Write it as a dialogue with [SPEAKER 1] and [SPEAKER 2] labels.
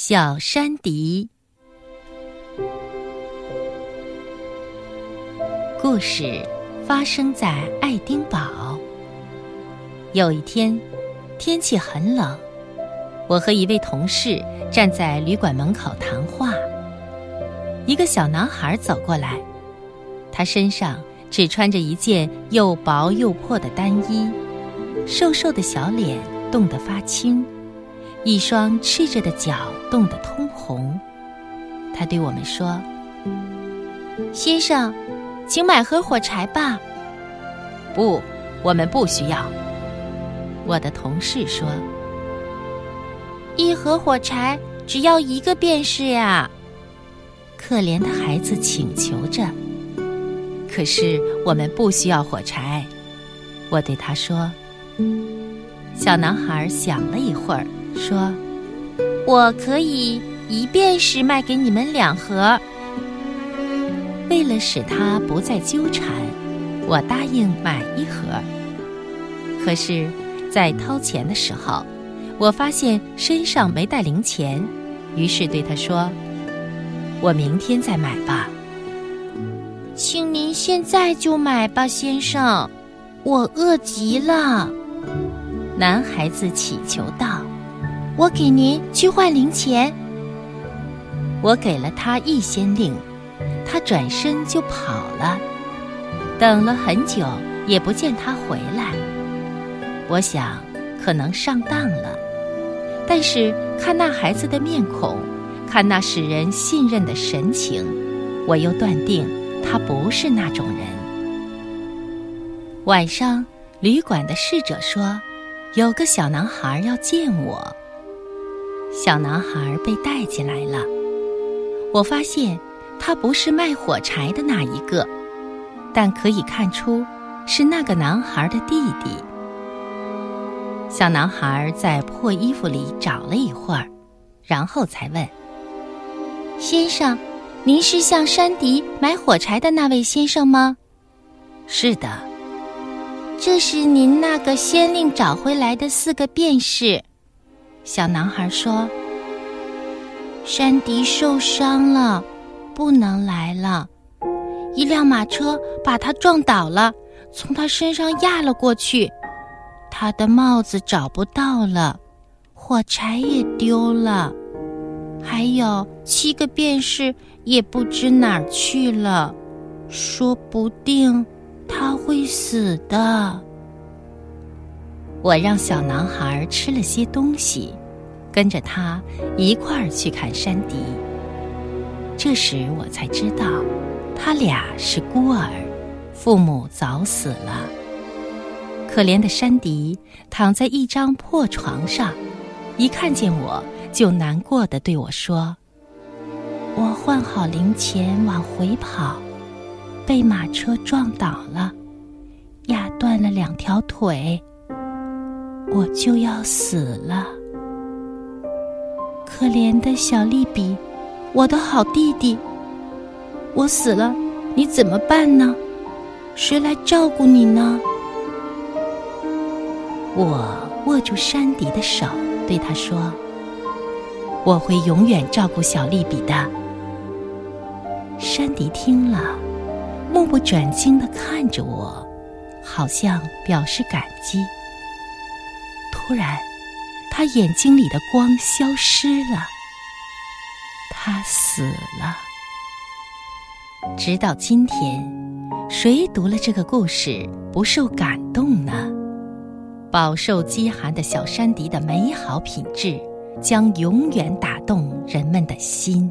[SPEAKER 1] 小山迪故事发生在爱丁堡。有一天，天气很冷，我和一位同事站在旅馆门口谈话。一个小男孩走过来，他身上只穿着一件又薄又破的单衣，瘦瘦的小脸冻得发青。一双赤着的脚冻得通红，他对我们说：“
[SPEAKER 2] 先生，请买盒火柴吧。”“
[SPEAKER 1] 不，我们不需要。”我的同事说：“
[SPEAKER 2] 一盒火柴只要一个便是呀。”
[SPEAKER 1] 可怜的孩子请求着。可是我们不需要火柴，我对他说。小男孩想了一会儿。说：“
[SPEAKER 2] 我可以一便士卖给你们两盒。”
[SPEAKER 1] 为了使他不再纠缠，我答应买一盒。可是，在掏钱的时候，我发现身上没带零钱，于是对他说：“我明天再买吧。”
[SPEAKER 2] 请您现在就买吧，先生，我饿极了。”
[SPEAKER 1] 男孩子乞求道。
[SPEAKER 2] 我给您去换零钱。
[SPEAKER 1] 我给了他一先令，他转身就跑了。等了很久，也不见他回来。我想，可能上当了。但是看那孩子的面孔，看那使人信任的神情，我又断定他不是那种人。晚上，旅馆的侍者说，有个小男孩要见我。小男孩被带进来了，我发现他不是卖火柴的那一个，但可以看出是那个男孩的弟弟。小男孩在破衣服里找了一会儿，然后才问：“
[SPEAKER 2] 先生，您是向山迪买火柴的那位先生吗？”“
[SPEAKER 1] 是的。”“
[SPEAKER 2] 这是您那个先令找回来的四个便士。”
[SPEAKER 1] 小男孩说：“
[SPEAKER 2] 山迪受伤了，不能来了。一辆马车把他撞倒了，从他身上压了过去。他的帽子找不到了，火柴也丢了，还有七个便士也不知哪儿去了。说不定他会死的。”
[SPEAKER 1] 我让小男孩吃了些东西，跟着他一块儿去看山迪。这时我才知道，他俩是孤儿，父母早死了。可怜的山迪躺在一张破床上，一看见我就难过的对我说：“
[SPEAKER 2] 我换好零钱往回跑，被马车撞倒了，压断了两条腿。”我就要死了，可怜的小利比，我的好弟弟，我死了，你怎么办呢？谁来照顾你呢？
[SPEAKER 1] 我握住山迪的手，对他说：“我会永远照顾小利比的。”山迪听了，目不转睛的看着我，好像表示感激。突然，他眼睛里的光消失了，他死了。直到今天，谁读了这个故事不受感动呢？饱受饥寒的小山迪的美好品质，将永远打动人们的心。